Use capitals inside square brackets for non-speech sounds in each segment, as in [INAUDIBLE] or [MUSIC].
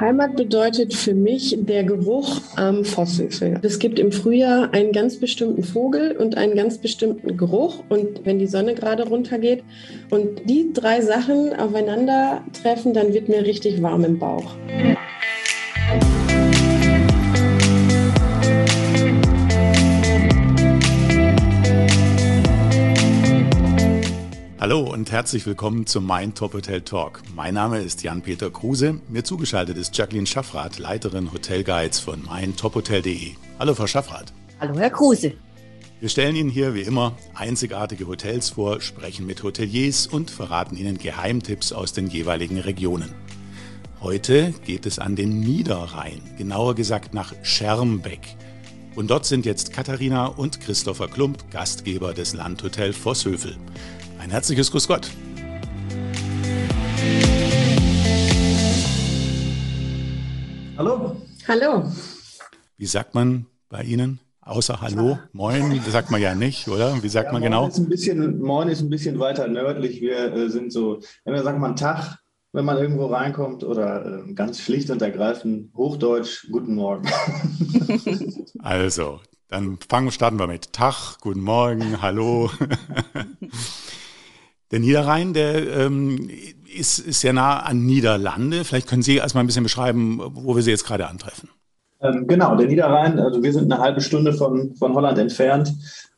Heimat bedeutet für mich der Geruch am Fosshöfe. Es gibt im Frühjahr einen ganz bestimmten Vogel und einen ganz bestimmten Geruch. Und wenn die Sonne gerade runtergeht und die drei Sachen aufeinandertreffen, dann wird mir richtig warm im Bauch. Hallo und herzlich willkommen zum Mein Top Hotel Talk. Mein Name ist Jan-Peter Kruse. Mir zugeschaltet ist Jacqueline Schaffrath, Leiterin Hotelguides von meintophotel.de. Hallo, Frau Schaffrath. Hallo, Herr Kruse. Wir stellen Ihnen hier wie immer einzigartige Hotels vor, sprechen mit Hoteliers und verraten Ihnen Geheimtipps aus den jeweiligen Regionen. Heute geht es an den Niederrhein, genauer gesagt nach Schermbeck. Und dort sind jetzt Katharina und Christopher Klump, Gastgeber des Landhotel Vosshövel. Ein herzliches Grüß Gott. Hallo. Hallo. Wie sagt man bei Ihnen? Außer Hallo, Moin, das sagt man ja nicht, oder? Wie sagt ja, man genau? Ist ein bisschen, Moin ist ein bisschen weiter nördlich. Wir äh, sind so, wenn sagt man Tag, wenn man irgendwo reinkommt, oder äh, ganz schlicht und ergreifend Hochdeutsch, Guten Morgen. [LAUGHS] [LAUGHS] also, dann fangen, starten wir mit Tag, Guten Morgen, Hallo. [LAUGHS] Der Niederrhein, der ähm, ist, ist sehr nah an Niederlande. Vielleicht können Sie erstmal ein bisschen beschreiben, wo wir Sie jetzt gerade antreffen. Ähm, genau, der Niederrhein, also wir sind eine halbe Stunde von, von Holland entfernt.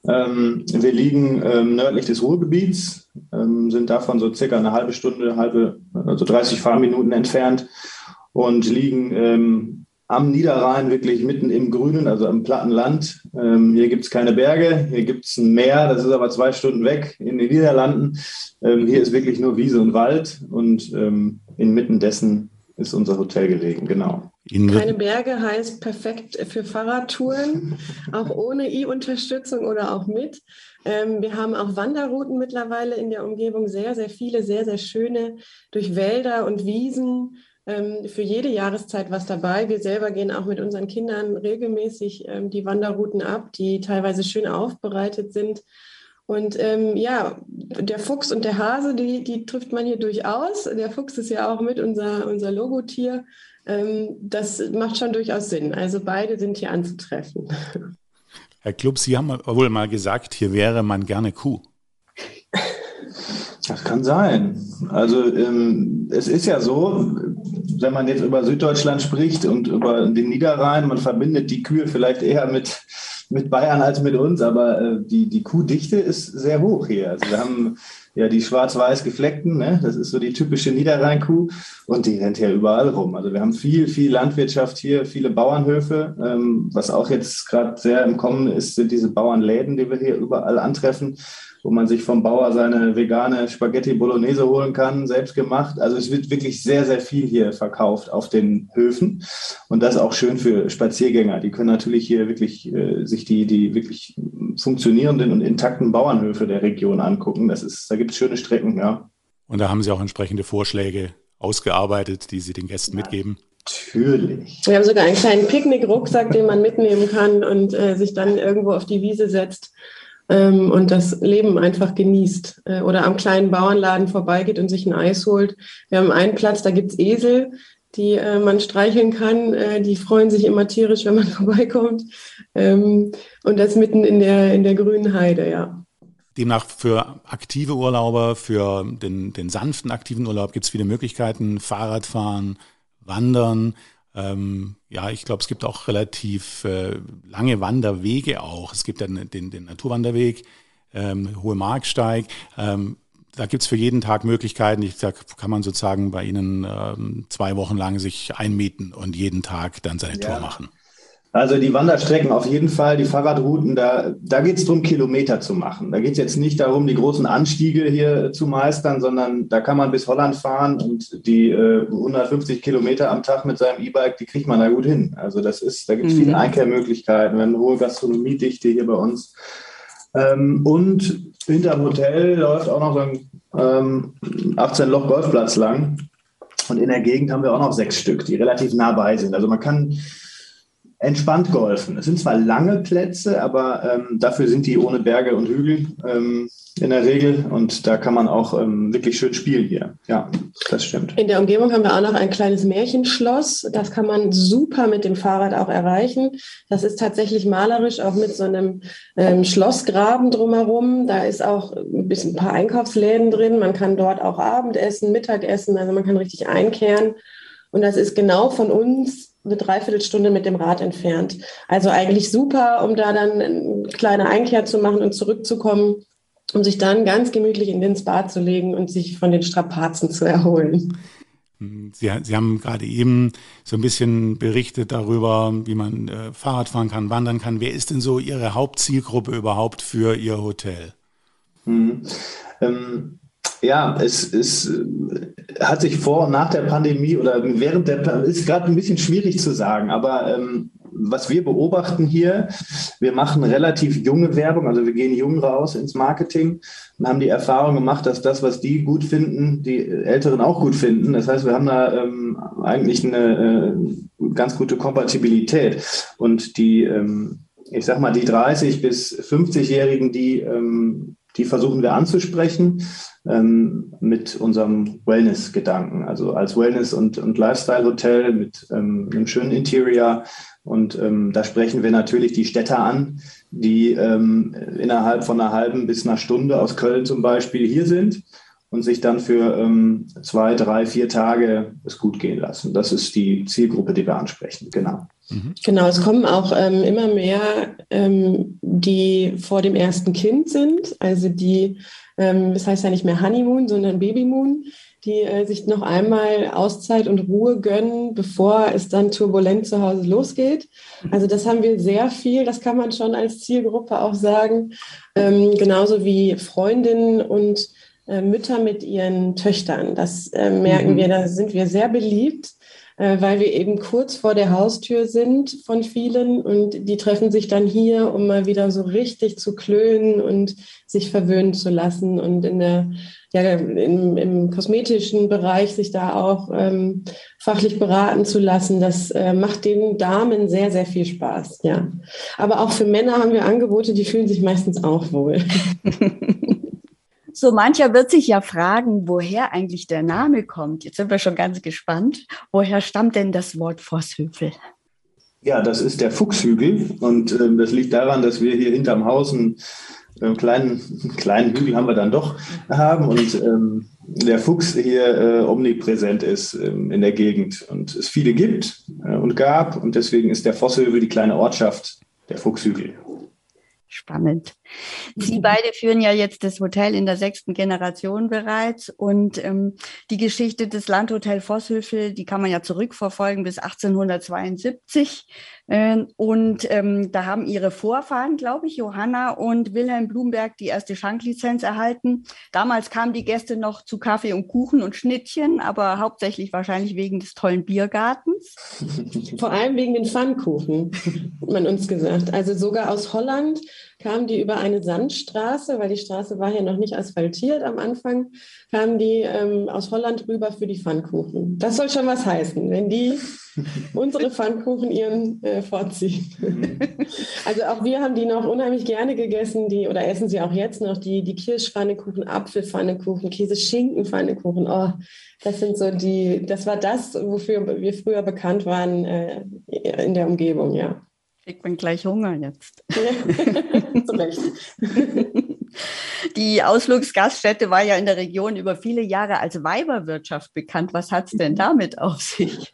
Ähm, wir liegen ähm, nördlich des Ruhrgebiets, ähm, sind davon so circa eine halbe Stunde, halbe, also 30 Fahrminuten entfernt und liegen ähm, am Niederrhein, wirklich mitten im Grünen, also am platten Land. Ähm, hier gibt es keine Berge, hier gibt es ein Meer, das ist aber zwei Stunden weg in den Niederlanden. Ähm, hier ist wirklich nur Wiese und Wald und ähm, inmitten dessen ist unser Hotel gelegen, genau. Keine Berge heißt perfekt für Fahrradtouren, auch ohne E-Unterstützung oder auch mit. Ähm, wir haben auch Wanderrouten mittlerweile in der Umgebung, sehr, sehr viele, sehr, sehr schöne durch Wälder und Wiesen für jede Jahreszeit was dabei. Wir selber gehen auch mit unseren Kindern regelmäßig ähm, die Wanderrouten ab, die teilweise schön aufbereitet sind. Und ähm, ja, der Fuchs und der Hase, die, die trifft man hier durchaus. Der Fuchs ist ja auch mit unser, unser Logotier. Ähm, das macht schon durchaus Sinn. Also beide sind hier anzutreffen. Herr Klub, Sie haben wohl mal gesagt, hier wäre man gerne Kuh. Das kann sein. Also ähm, es ist ja so, wenn man jetzt über Süddeutschland spricht und über den Niederrhein, man verbindet die Kühe vielleicht eher mit, mit Bayern als mit uns, aber äh, die, die Kuhdichte ist sehr hoch hier. Also wir haben ja die schwarz-weiß gefleckten, ne? das ist so die typische Niederrheinkuh und die rennt ja überall rum. Also wir haben viel, viel Landwirtschaft hier, viele Bauernhöfe. Ähm, was auch jetzt gerade sehr im Kommen ist, sind diese Bauernläden, die wir hier überall antreffen wo man sich vom Bauer seine vegane Spaghetti Bolognese holen kann, selbst gemacht. Also es wird wirklich sehr, sehr viel hier verkauft auf den Höfen. Und das ist auch schön für Spaziergänger. Die können natürlich hier wirklich äh, sich die, die wirklich funktionierenden und intakten Bauernhöfe der Region angucken. Das ist, da gibt es schöne Strecken, ja. Und da haben Sie auch entsprechende Vorschläge ausgearbeitet, die Sie den Gästen ja. mitgeben. Natürlich. Wir haben sogar einen kleinen Picknick-Rucksack, den man mitnehmen kann und äh, sich dann irgendwo auf die Wiese setzt und das Leben einfach genießt äh, oder am kleinen Bauernladen vorbeigeht und sich ein Eis holt. Wir haben einen Platz, da gibt es Esel, die äh, man streicheln kann. Äh, die freuen sich immer tierisch, wenn man [LAUGHS] vorbeikommt. Ähm, und das mitten in der, in der grünen Heide, ja. Demnach für aktive Urlauber, für den, den sanften aktiven Urlaub gibt es viele Möglichkeiten. Fahrradfahren, Wandern, ähm, ja, ich glaube, es gibt auch relativ äh, lange Wanderwege auch. Es gibt dann den, den Naturwanderweg, ähm, Hohe Marksteig. Ähm, da gibt es für jeden Tag Möglichkeiten. Ich sag, kann man sozusagen bei Ihnen ähm, zwei Wochen lang sich einmieten und jeden Tag dann seine ja. Tour machen. Also die Wanderstrecken auf jeden Fall, die Fahrradrouten, da, da geht es darum, Kilometer zu machen. Da geht es jetzt nicht darum, die großen Anstiege hier zu meistern, sondern da kann man bis Holland fahren und die äh, 150 Kilometer am Tag mit seinem E-Bike, die kriegt man da gut hin. Also das ist, da gibt es mhm. viele Einkehrmöglichkeiten, wir haben eine hohe Gastronomiedichte hier bei uns. Ähm, und hinterm Hotel läuft auch noch so ein ähm, 18-Loch-Golfplatz lang. Und in der Gegend haben wir auch noch sechs Stück, die relativ nah bei sind. Also man kann entspannt golfen. Es sind zwar lange Plätze, aber ähm, dafür sind die ohne Berge und Hügel ähm, in der Regel und da kann man auch ähm, wirklich schön spielen hier. Ja, das stimmt. In der Umgebung haben wir auch noch ein kleines Märchenschloss. Das kann man super mit dem Fahrrad auch erreichen. Das ist tatsächlich malerisch, auch mit so einem ähm, Schlossgraben drumherum. Da ist auch ein bisschen ein paar Einkaufsläden drin. Man kann dort auch Abendessen, Mittagessen, also man kann richtig einkehren. Und das ist genau von uns eine Dreiviertelstunde mit dem Rad entfernt. Also eigentlich super, um da dann eine kleine Einkehr zu machen und zurückzukommen, um sich dann ganz gemütlich in den Spa zu legen und sich von den Strapazen zu erholen. Sie, Sie haben gerade eben so ein bisschen berichtet darüber, wie man äh, Fahrrad fahren kann, wandern kann. Wer ist denn so Ihre Hauptzielgruppe überhaupt für Ihr Hotel? Hm. Ähm, ja, es, es äh, hat sich vor und nach der Pandemie oder während der Pandemie, ist gerade ein bisschen schwierig zu sagen, aber ähm, was wir beobachten hier, wir machen relativ junge Werbung, also wir gehen jung raus ins Marketing und haben die Erfahrung gemacht, dass das, was die gut finden, die Älteren auch gut finden. Das heißt, wir haben da ähm, eigentlich eine äh, ganz gute Kompatibilität und die, ähm, ich sag mal, die 30 bis 50-Jährigen, die ähm, die versuchen wir anzusprechen ähm, mit unserem Wellness-Gedanken. Also als Wellness- und, und Lifestyle-Hotel mit ähm, einem schönen Interior. Und ähm, da sprechen wir natürlich die Städter an, die ähm, innerhalb von einer halben bis einer Stunde aus Köln zum Beispiel hier sind und sich dann für ähm, zwei, drei, vier Tage es gut gehen lassen. Das ist die Zielgruppe, die wir ansprechen. Genau. Mhm. Genau, es kommen auch ähm, immer mehr, ähm, die vor dem ersten Kind sind, also die ähm, das heißt ja nicht mehr Honeymoon, sondern Babymoon, die äh, sich noch einmal Auszeit und Ruhe gönnen, bevor es dann turbulent zu Hause losgeht. Also das haben wir sehr viel, das kann man schon als Zielgruppe auch sagen, ähm, genauso wie Freundinnen und äh, Mütter mit ihren Töchtern. Das äh, merken mhm. wir, da sind wir sehr beliebt äh, weil wir eben kurz vor der Haustür sind von vielen und die treffen sich dann hier, um mal wieder so richtig zu klönen und sich verwöhnen zu lassen und in der ja, im, im kosmetischen Bereich sich da auch ähm, fachlich beraten zu lassen, das äh, macht den Damen sehr, sehr viel Spaß, ja. Aber auch für Männer haben wir Angebote, die fühlen sich meistens auch wohl. [LAUGHS] [LAUGHS] So mancher wird sich ja fragen, woher eigentlich der Name kommt. Jetzt sind wir schon ganz gespannt. Woher stammt denn das Wort Vosshügel? Ja, das ist der Fuchshügel und äh, das liegt daran, dass wir hier hinterm Haus einen, einen kleinen, einen kleinen Hügel haben wir dann doch haben und ähm, der Fuchs hier äh, omnipräsent ist ähm, in der Gegend und es viele gibt äh, und gab und deswegen ist der Vosshügel die kleine Ortschaft der Fuchshügel. Spannend. Sie mhm. beide führen ja jetzt das Hotel in der sechsten Generation bereits und ähm, die Geschichte des Landhotel Vosshöfel, die kann man ja zurückverfolgen bis 1872. Ähm, und ähm, da haben ihre Vorfahren, glaube ich, Johanna und Wilhelm Blumberg, die erste Schanklizenz erhalten. Damals kamen die Gäste noch zu Kaffee und Kuchen und Schnittchen, aber hauptsächlich wahrscheinlich wegen des tollen Biergartens. Vor allem wegen den Pfannkuchen, hat man uns gesagt. Also sogar aus Holland kamen die über eine Sandstraße, weil die Straße war hier noch nicht asphaltiert am Anfang, kamen die ähm, aus Holland rüber für die Pfannkuchen. Das soll schon was heißen, wenn die [LAUGHS] unsere Pfannkuchen ihren äh, vorziehen. Mhm. also auch wir haben die noch unheimlich gerne gegessen, die oder essen sie auch jetzt noch, die, die Kirschpfannekuchen, Apfelpfannekuchen, Käse-Schinken-Pfannekuchen. Oh, das sind so die, das war das, wofür wir früher bekannt waren äh, in der Umgebung, ja. Kriegt man gleich Hunger jetzt. [LAUGHS] [LAUGHS] Die Ausflugsgaststätte war ja in der Region über viele Jahre als Weiberwirtschaft bekannt. Was hat es denn damit auf sich?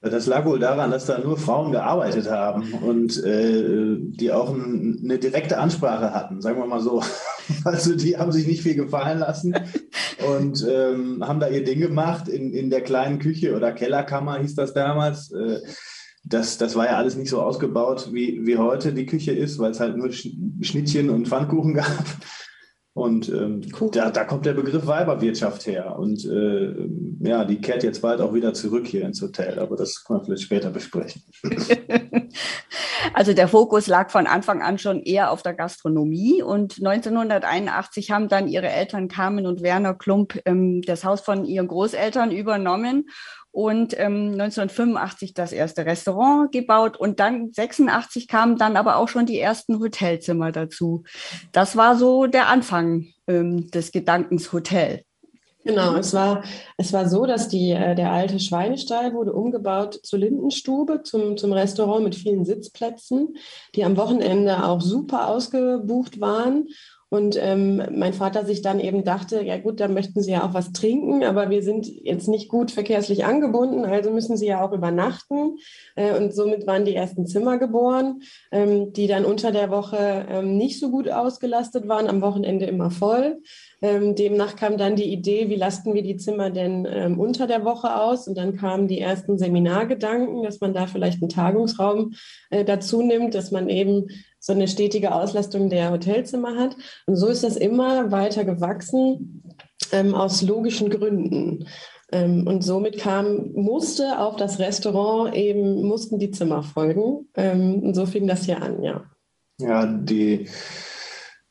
Das lag wohl daran, dass da nur Frauen gearbeitet haben und äh, die auch ein, eine direkte Ansprache hatten, sagen wir mal so. [LAUGHS] Also die haben sich nicht viel gefallen lassen und ähm, haben da ihr Ding gemacht in, in der kleinen Küche oder Kellerkammer hieß das damals. Äh, das, das war ja alles nicht so ausgebaut, wie, wie heute die Küche ist, weil es halt nur Schnittchen und Pfannkuchen [LAUGHS] gab. Und ähm, da, da kommt der Begriff Weiberwirtschaft her. Und äh, ja, die kehrt jetzt bald auch wieder zurück hier ins Hotel, aber das können wir vielleicht später besprechen. [LAUGHS] Also der Fokus lag von Anfang an schon eher auf der Gastronomie und 1981 haben dann ihre Eltern Carmen und Werner Klump ähm, das Haus von ihren Großeltern übernommen und ähm, 1985 das erste Restaurant gebaut und dann 86 kamen dann aber auch schon die ersten Hotelzimmer dazu. Das war so der Anfang ähm, des Gedankens Hotel. Genau, es war, es war so, dass die, äh, der alte Schweinestall wurde umgebaut zur Lindenstube, zum, zum Restaurant mit vielen Sitzplätzen, die am Wochenende auch super ausgebucht waren. Und ähm, mein Vater sich dann eben dachte, ja gut, da möchten Sie ja auch was trinken, aber wir sind jetzt nicht gut verkehrslich angebunden, also müssen Sie ja auch übernachten. Äh, und somit waren die ersten Zimmer geboren, ähm, die dann unter der Woche ähm, nicht so gut ausgelastet waren, am Wochenende immer voll. Ähm, demnach kam dann die Idee, wie lasten wir die Zimmer denn ähm, unter der Woche aus? Und dann kamen die ersten Seminargedanken, dass man da vielleicht einen Tagungsraum äh, dazu nimmt, dass man eben so eine stetige Auslastung der Hotelzimmer hat. Und so ist das immer weiter gewachsen ähm, aus logischen Gründen. Ähm, und somit kam, musste auf das Restaurant eben, mussten die Zimmer folgen. Ähm, und so fing das hier an, ja. Ja, die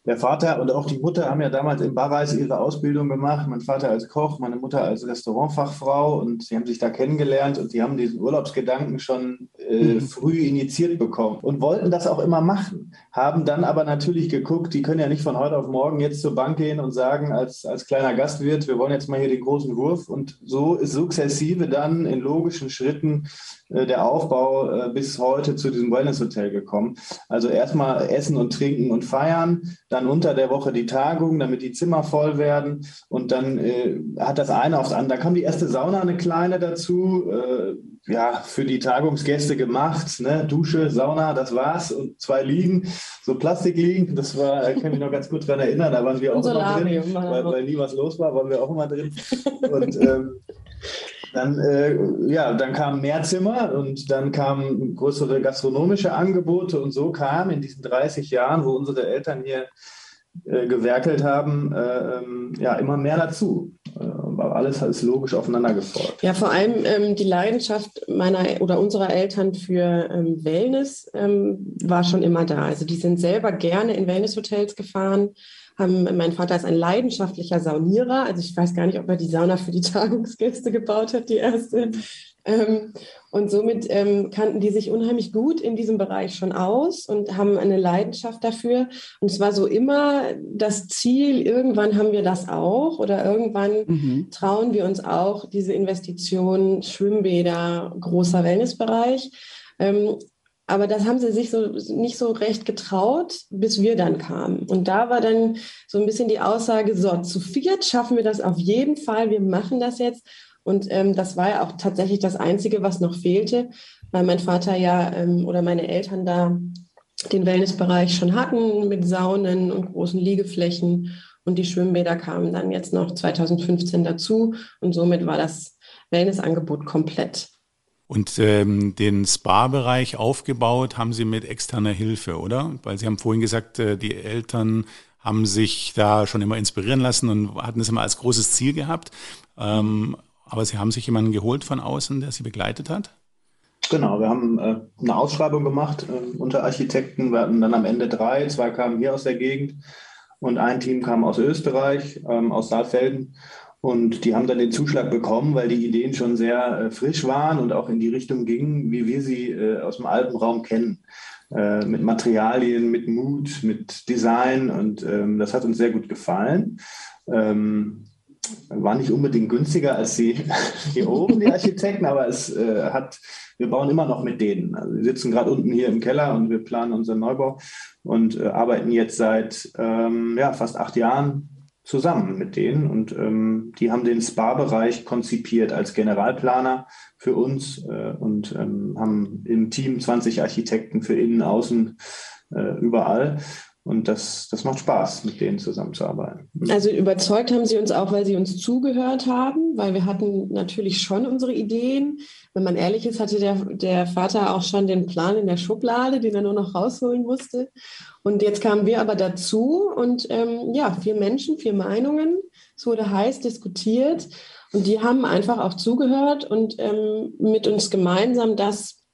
der Vater und auch die Mutter haben ja damals in Barreis ihre Ausbildung gemacht. Mein Vater als Koch, meine Mutter als Restaurantfachfrau und sie haben sich da kennengelernt und die haben diesen Urlaubsgedanken schon äh, mhm. früh initiiert bekommen und wollten das auch immer machen. Haben dann aber natürlich geguckt, die können ja nicht von heute auf morgen jetzt zur Bank gehen und sagen als, als kleiner Gastwirt, wir wollen jetzt mal hier den großen Wurf und so ist sukzessive dann in logischen Schritten der Aufbau äh, bis heute zu diesem Wellness-Hotel gekommen. Also erstmal Essen und Trinken und Feiern, dann unter der Woche die Tagung, damit die Zimmer voll werden und dann äh, hat das eine aufs andere. Da kam die erste Sauna, eine kleine dazu, äh, ja, für die Tagungsgäste gemacht, ne? Dusche, Sauna, das war's und zwei Liegen, so Plastikliegen, das war, kann ich mich noch ganz gut dran erinnern, da waren wir auch immer drin, weil, weil nie was los war, waren wir auch immer drin und ähm, dann, äh, ja, dann kamen mehr Zimmer und dann kamen größere gastronomische Angebote und so kam in diesen 30 Jahren, wo unsere Eltern hier äh, gewerkelt haben, äh, ähm, ja, immer mehr dazu. Äh, alles ist logisch aufeinander gefolgt. Ja, vor allem ähm, die Leidenschaft meiner oder unserer Eltern für ähm, Wellness ähm, war schon immer da. Also die sind selber gerne in Wellnesshotels gefahren haben, mein Vater ist ein leidenschaftlicher Saunierer. Also ich weiß gar nicht, ob er die Sauna für die [LAUGHS] Tagungsgäste gebaut hat, die erste. Ähm, und somit ähm, kannten die sich unheimlich gut in diesem Bereich schon aus und haben eine Leidenschaft dafür. Und es war so immer das Ziel, irgendwann haben wir das auch oder irgendwann mhm. trauen wir uns auch diese Investition Schwimmbäder, großer Wellnessbereich. Ähm, aber das haben sie sich so nicht so recht getraut, bis wir dann kamen. Und da war dann so ein bisschen die Aussage, so, zu viert schaffen wir das auf jeden Fall, wir machen das jetzt. Und ähm, das war ja auch tatsächlich das Einzige, was noch fehlte, weil mein Vater ja ähm, oder meine Eltern da den Wellnessbereich schon hatten mit Saunen und großen Liegeflächen. Und die Schwimmbäder kamen dann jetzt noch 2015 dazu. Und somit war das Wellnessangebot komplett. Und ähm, den Spa-Bereich aufgebaut haben Sie mit externer Hilfe, oder? Weil Sie haben vorhin gesagt, äh, die Eltern haben sich da schon immer inspirieren lassen und hatten es immer als großes Ziel gehabt. Ähm, aber Sie haben sich jemanden geholt von außen, der Sie begleitet hat? Genau, wir haben äh, eine Ausschreibung gemacht äh, unter Architekten. Wir hatten dann am Ende drei, zwei kamen hier aus der Gegend und ein Team kam aus Österreich, ähm, aus Saalfelden. Und die haben dann den Zuschlag bekommen, weil die Ideen schon sehr äh, frisch waren und auch in die Richtung gingen, wie wir sie äh, aus dem Alpenraum kennen. Äh, mit Materialien, mit Mut, mit Design und ähm, das hat uns sehr gut gefallen. Ähm, war nicht unbedingt günstiger als die [LAUGHS] hier oben, die Architekten, aber es äh, hat, wir bauen immer noch mit denen. Also wir sitzen gerade unten hier im Keller und wir planen unseren Neubau und äh, arbeiten jetzt seit ähm, ja, fast acht Jahren zusammen mit denen und ähm, die haben den Spa-Bereich konzipiert als Generalplaner für uns äh, und ähm, haben im Team 20 Architekten für innen, außen, äh, überall. Und das, das macht Spaß, mit denen zusammenzuarbeiten. Also überzeugt haben sie uns auch, weil sie uns zugehört haben, weil wir hatten natürlich schon unsere Ideen. Wenn man ehrlich ist, hatte der, der Vater auch schon den Plan in der Schublade, den er nur noch rausholen musste. Und jetzt kamen wir aber dazu und ähm, ja, vier Menschen, vier Meinungen. Es wurde heiß diskutiert und die haben einfach auch zugehört und ähm, mit uns gemeinsam das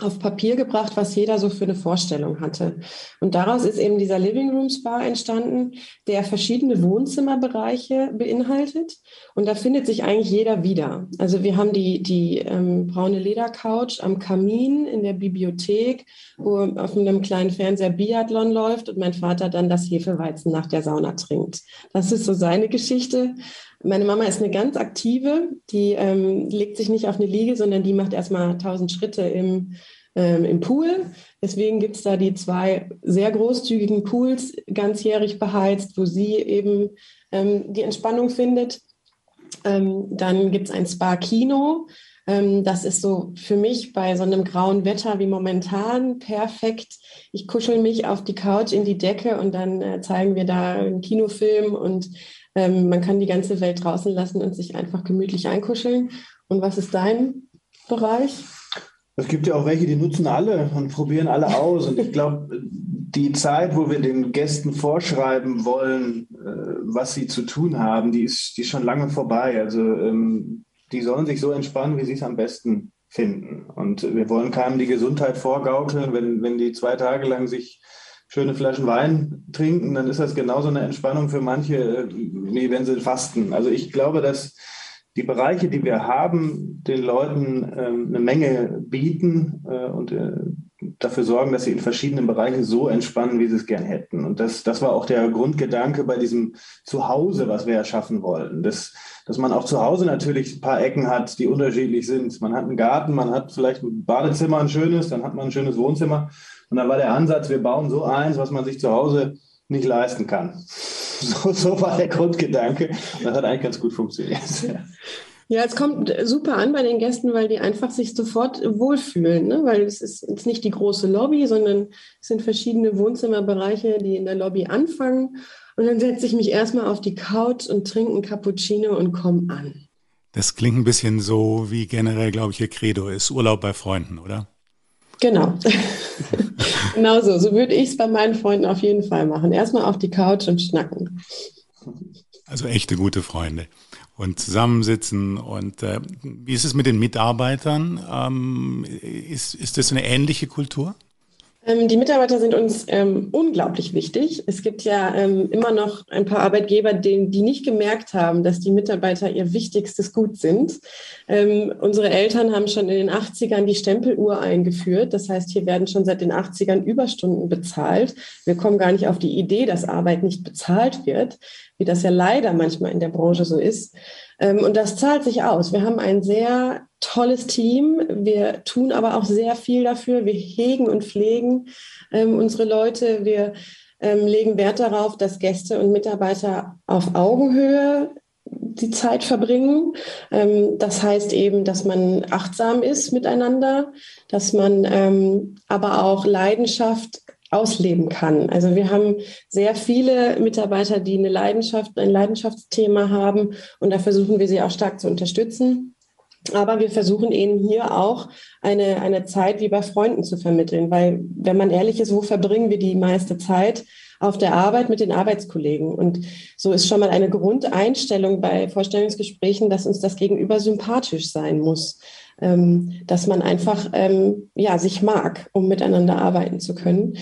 auf Papier gebracht, was jeder so für eine Vorstellung hatte. Und daraus ist eben dieser Living Room Spa entstanden, der verschiedene Wohnzimmerbereiche beinhaltet. Und da findet sich eigentlich jeder wieder. Also wir haben die, die ähm, braune Ledercouch am Kamin in der Bibliothek, wo auf einem kleinen Fernseher Biathlon läuft und mein Vater dann das Hefeweizen nach der Sauna trinkt. Das ist so seine Geschichte. Meine Mama ist eine ganz aktive, die ähm, legt sich nicht auf eine Liege, sondern die macht erstmal tausend Schritte im, ähm, im Pool. Deswegen gibt es da die zwei sehr großzügigen Pools, ganzjährig beheizt, wo sie eben ähm, die Entspannung findet. Ähm, dann gibt es ein Spa-Kino. Ähm, das ist so für mich bei so einem grauen Wetter wie momentan perfekt. Ich kuschel mich auf die Couch in die Decke und dann äh, zeigen wir da einen Kinofilm und ähm, man kann die ganze Welt draußen lassen und sich einfach gemütlich einkuscheln. Und was ist dein Bereich? Es gibt ja auch welche, die nutzen alle und probieren alle aus. Und ich glaube, die Zeit, wo wir den Gästen vorschreiben wollen, äh, was sie zu tun haben, die ist, die ist schon lange vorbei. Also ähm, die sollen sich so entspannen, wie sie es am besten finden. Und wir wollen keinem die Gesundheit vorgaukeln, wenn, wenn die zwei Tage lang sich schöne Flaschen Wein trinken, dann ist das genauso eine Entspannung für manche, wie wenn sie fasten. Also ich glaube, dass die Bereiche, die wir haben, den Leuten ähm, eine Menge bieten äh, und äh, dafür sorgen, dass sie in verschiedenen Bereichen so entspannen, wie sie es gern hätten. Und das, das war auch der Grundgedanke bei diesem Zuhause, was wir erschaffen wollten. Das, dass man auch zu Hause natürlich ein paar Ecken hat, die unterschiedlich sind. Man hat einen Garten, man hat vielleicht ein Badezimmer, ein schönes, dann hat man ein schönes Wohnzimmer. Und dann war der Ansatz, wir bauen so eins, was man sich zu Hause nicht leisten kann. [LAUGHS] So, so war der Grundgedanke. Das hat eigentlich ganz gut funktioniert. Ja, es kommt super an bei den Gästen, weil die einfach sich sofort wohlfühlen, ne? weil es ist jetzt nicht die große Lobby, sondern es sind verschiedene Wohnzimmerbereiche, die in der Lobby anfangen. Und dann setze ich mich erstmal auf die Couch und trinke einen Cappuccino und komme an. Das klingt ein bisschen so, wie generell, glaube ich, Ihr Credo ist. Urlaub bei Freunden, oder? Genau. [LAUGHS] genau so. So würde ich es bei meinen Freunden auf jeden Fall machen. Erstmal auf die Couch und schnacken. Also echte gute Freunde und zusammensitzen. Und äh, wie ist es mit den Mitarbeitern? Ähm, ist, ist das eine ähnliche Kultur? Ähm, die Mitarbeiter sind uns ähm, unglaublich wichtig. Es gibt ja ähm, immer noch ein paar Arbeitgeber, denen, die nicht gemerkt haben, dass die Mitarbeiter ihr wichtigstes Gut sind. Ähm, unsere Eltern haben schon in den 80ern die Stempeluhr eingeführt. Das heißt, hier werden schon seit den 80ern Überstunden bezahlt. Wir kommen gar nicht auf die Idee, dass Arbeit nicht bezahlt wird, wie das ja leider manchmal in der Branche so ist. Ähm, und das zahlt sich aus. Wir haben ein sehr tolles Team. Wir tun aber auch sehr viel dafür. Wir hegen und pflegen ähm, unsere Leute. Wir ähm, legen Wert darauf, dass Gäste und Mitarbeiter auf Augenhöhe die Zeit verbringen. Das heißt eben, dass man achtsam ist miteinander, dass man aber auch Leidenschaft ausleben kann. Also wir haben sehr viele Mitarbeiter, die eine Leidenschaft, ein Leidenschaftsthema haben und da versuchen wir sie auch stark zu unterstützen. Aber wir versuchen ihnen hier auch eine, eine Zeit wie bei Freunden zu vermitteln, weil wenn man ehrlich ist, wo verbringen wir die meiste Zeit? Auf der Arbeit mit den Arbeitskollegen. Und so ist schon mal eine Grundeinstellung bei Vorstellungsgesprächen, dass uns das Gegenüber sympathisch sein muss. Ähm, dass man einfach ähm, ja, sich mag, um miteinander arbeiten zu können.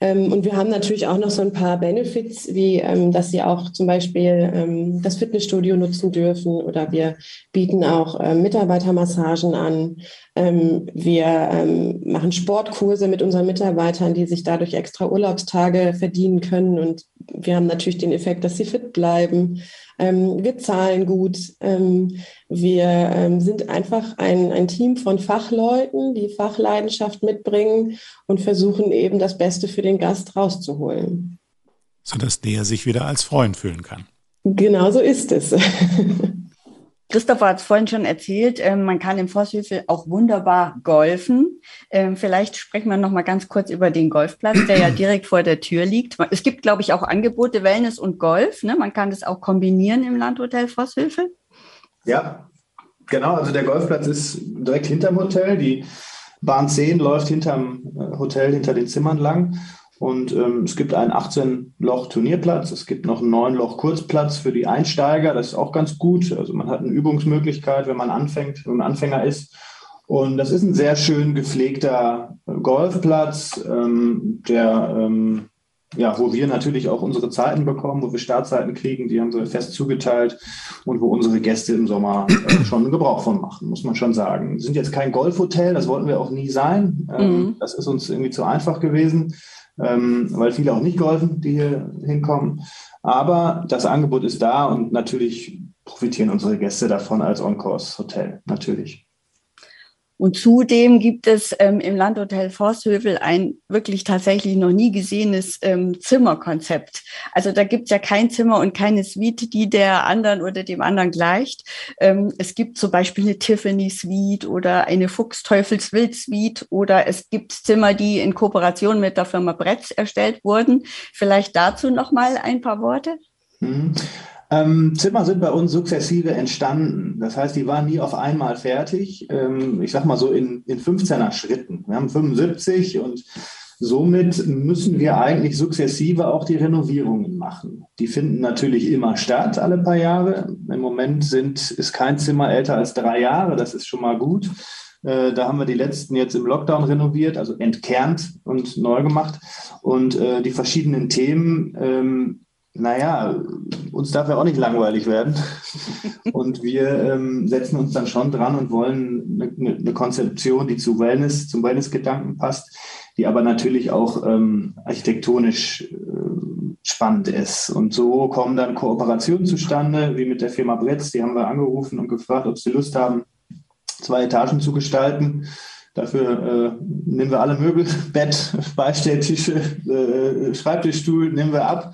Ähm, und wir haben natürlich auch noch so ein paar Benefits, wie dass sie auch zum Beispiel das Fitnessstudio nutzen dürfen oder wir bieten auch ähm, Mitarbeitermassagen an. Ähm, wir ähm, machen Sportkurse mit unseren Mitarbeitern, die sich dadurch extra Urlaubstage verdienen können. Und wir haben natürlich den Effekt, dass sie fit bleiben. Ähm, wir zahlen gut. Wir sind einfach ein, ein Team von Fachleuten, die Fachleidenschaft mitbringen und versuchen eben das Beste für den Gast rauszuholen. Sodass der sich wieder als Freund fühlen kann. Genau so ist es. [LAUGHS] Christopher hat es vorhin schon erzählt, äh, man kann im Forstwürfel auch wunderbar golfen. Ähm, vielleicht sprechen wir noch mal ganz kurz über den Golfplatz, der ja [CLEARS THROAT] direkt vor der Tür liegt. Es gibt, glaube ich, auch Angebote Wellness und Golf. Ne? Man kann das auch kombinieren im Landhotel Forstwürfel. Ja, genau. Also der Golfplatz ist direkt hinterm Hotel. Die Bahn 10 läuft hinterm äh, Hotel, hinter den Zimmern lang. Und ähm, es gibt einen 18-Loch-Turnierplatz, es gibt noch einen 9-Loch-Kurzplatz für die Einsteiger, das ist auch ganz gut. Also man hat eine Übungsmöglichkeit, wenn man anfängt, wenn man Anfänger ist. Und das ist ein sehr schön gepflegter Golfplatz, ähm, der ähm, ja, wo wir natürlich auch unsere Zeiten bekommen, wo wir Startzeiten kriegen, die haben wir fest zugeteilt und wo unsere Gäste im Sommer äh, schon Gebrauch von machen, muss man schon sagen. Wir sind jetzt kein Golfhotel, das wollten wir auch nie sein. Ähm, mhm. Das ist uns irgendwie zu einfach gewesen, ähm, weil viele auch nicht golfen, die hier hinkommen. Aber das Angebot ist da und natürlich profitieren unsere Gäste davon als On-Course-Hotel, natürlich. Und zudem gibt es ähm, im Landhotel Forsthövel ein wirklich tatsächlich noch nie gesehenes ähm, Zimmerkonzept. Also da gibt es ja kein Zimmer und keine Suite, die der anderen oder dem anderen gleicht. Ähm, es gibt zum Beispiel eine Tiffany Suite oder eine Fuchsteufelswild Suite oder es gibt Zimmer, die in Kooperation mit der Firma Bretz erstellt wurden. Vielleicht dazu noch mal ein paar Worte. Mhm. Ähm, Zimmer sind bei uns sukzessive entstanden. Das heißt, die waren nie auf einmal fertig. Ähm, ich sag mal so in, in 15er Schritten. Wir haben 75 und somit müssen wir eigentlich sukzessive auch die Renovierungen machen. Die finden natürlich immer statt, alle paar Jahre. Im Moment sind, ist kein Zimmer älter als drei Jahre. Das ist schon mal gut. Äh, da haben wir die letzten jetzt im Lockdown renoviert, also entkernt und neu gemacht. Und äh, die verschiedenen Themen ähm, naja, uns darf ja auch nicht langweilig werden. [LAUGHS] Und wir ähm, setzen uns dann schon dran und wollen eine, eine Konzeption, die zu Wellness, zum Wellness-Gedanken passt, die aber natürlich auch ähm, architektonisch äh, spannend ist. Und so kommen dann Kooperationen zustande, wie mit der Firma Bretz. Die haben wir angerufen und gefragt, ob sie Lust haben, zwei Etagen zu gestalten. Dafür äh, nehmen wir alle Möbel, [LAUGHS] Bett, Beistelltische, äh, Schreibtischstuhl, nehmen wir ab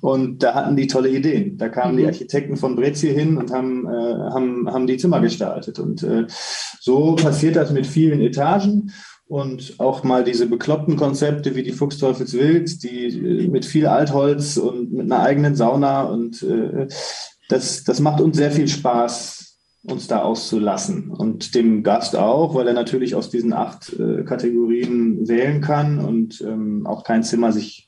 und da hatten die tolle Ideen. Da kamen mhm. die Architekten von Brez hier hin und haben, äh, haben, haben die Zimmer gestaltet. Und äh, so passiert das mit vielen Etagen und auch mal diese bekloppten Konzepte wie die Fuchsteufelswild, die äh, mit viel Altholz und mit einer eigenen Sauna und äh, das, das macht uns sehr viel Spaß, uns da auszulassen und dem Gast auch, weil er natürlich aus diesen acht äh, Kategorien wählen kann und ähm, auch kein Zimmer sich